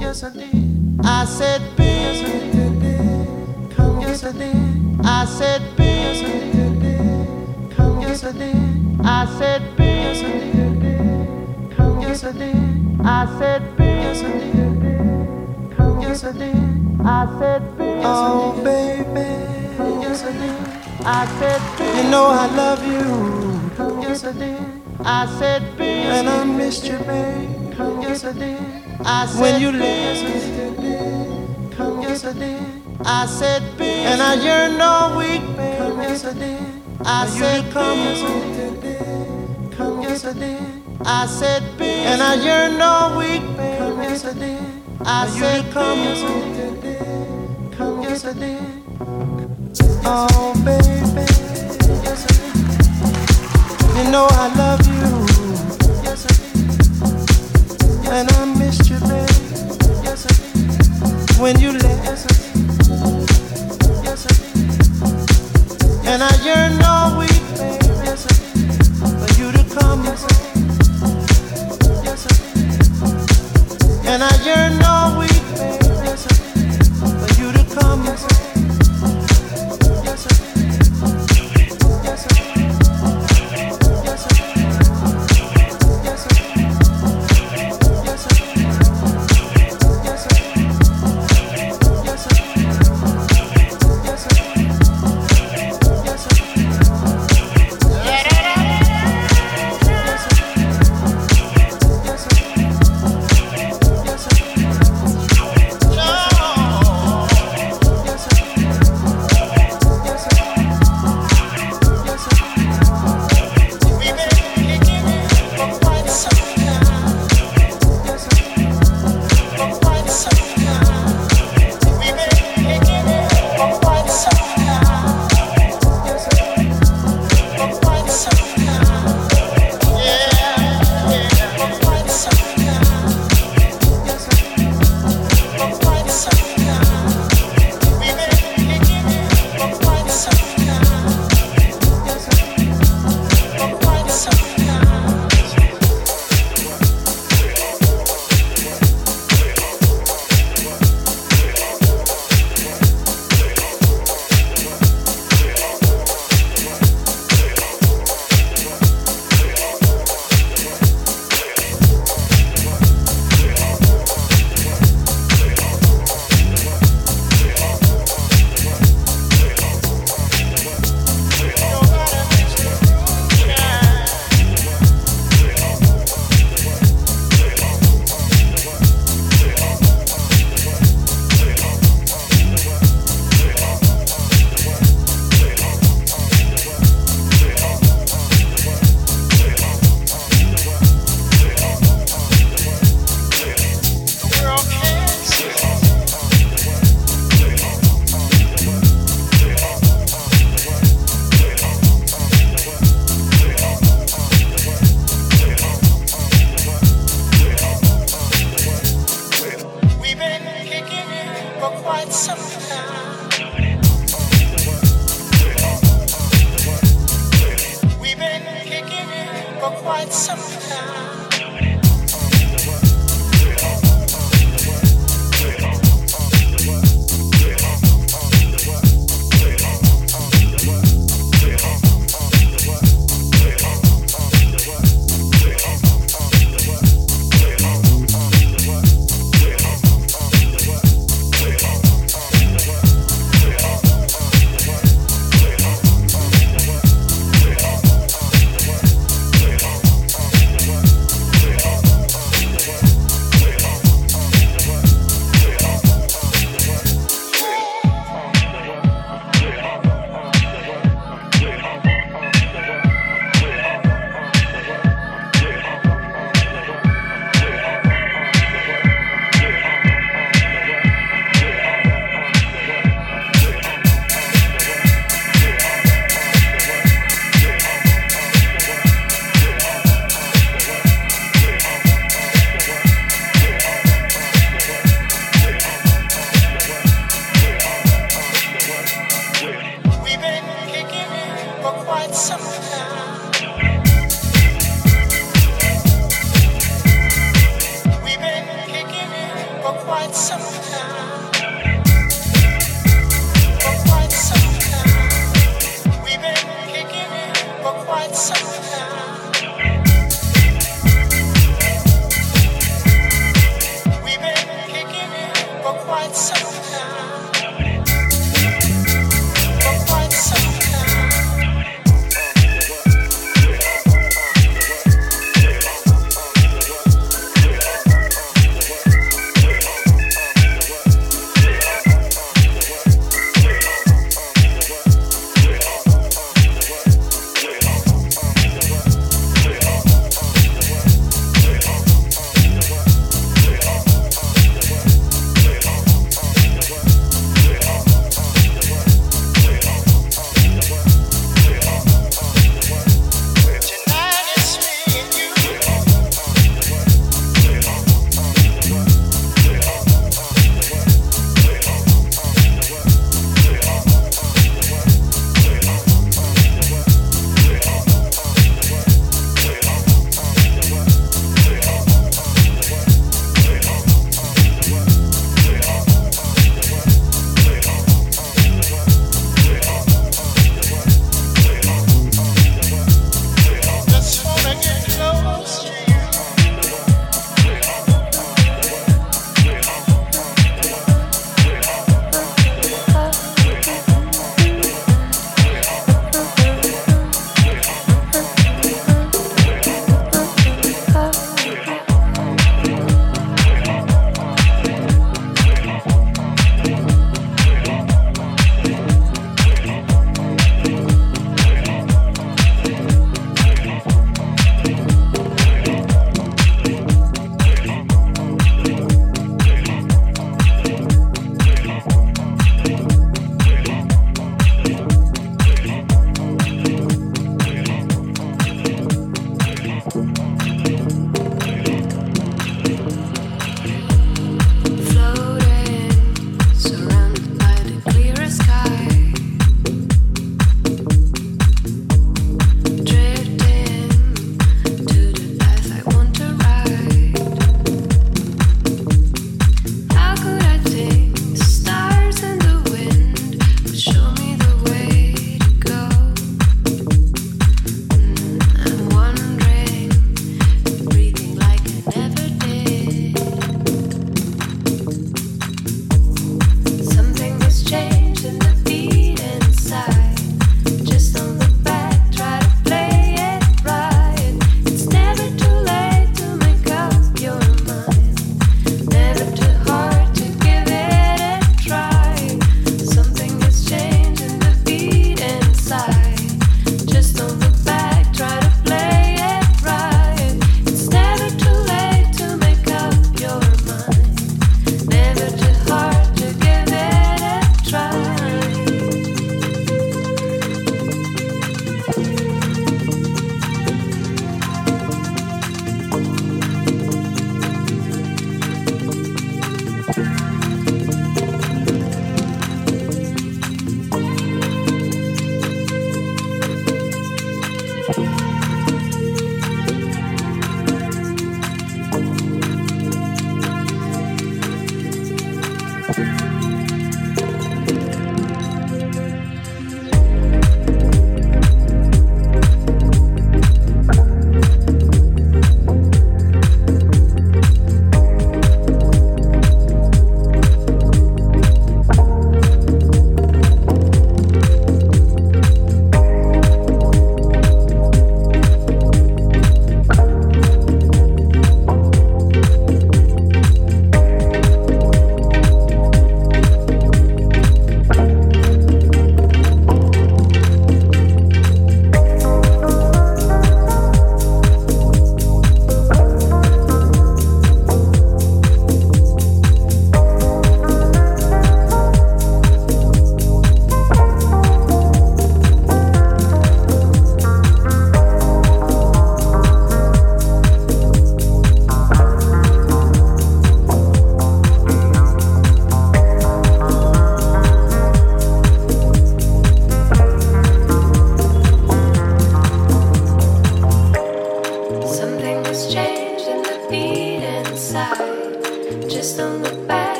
Yes, I did. I said, Bing. Yes, I did. Come, yes, I did. I said, Bing. Yes, I did. Come, yes, I did. I said, Bing. Yes, I did. Come, yes, I did. I said, Bing. Yes, I did. Come, yes, I did. I said, Bing. Oh, baby. Come, yes, I did. I said, Bing. You know I love you. Come, yes, I did. I said, Bing. And I missed you, babe. Come, yes, I did. I said, when you leave, come yes, I did. I said, bitch, and I yearned all week, babe. Come yes, I did. I said, come yes, I did. Come yes, I did. I said, bitch, and I yearned all week, babe. Come yes, I did. I said, come yes, I did. Come yes, I did. Oh, baby, yes, I did. You know I love you. And I miss you, baby. When you left. And I all week, baby. Yes, I. For you to come. Yes, I And I all week, baby. For you to come.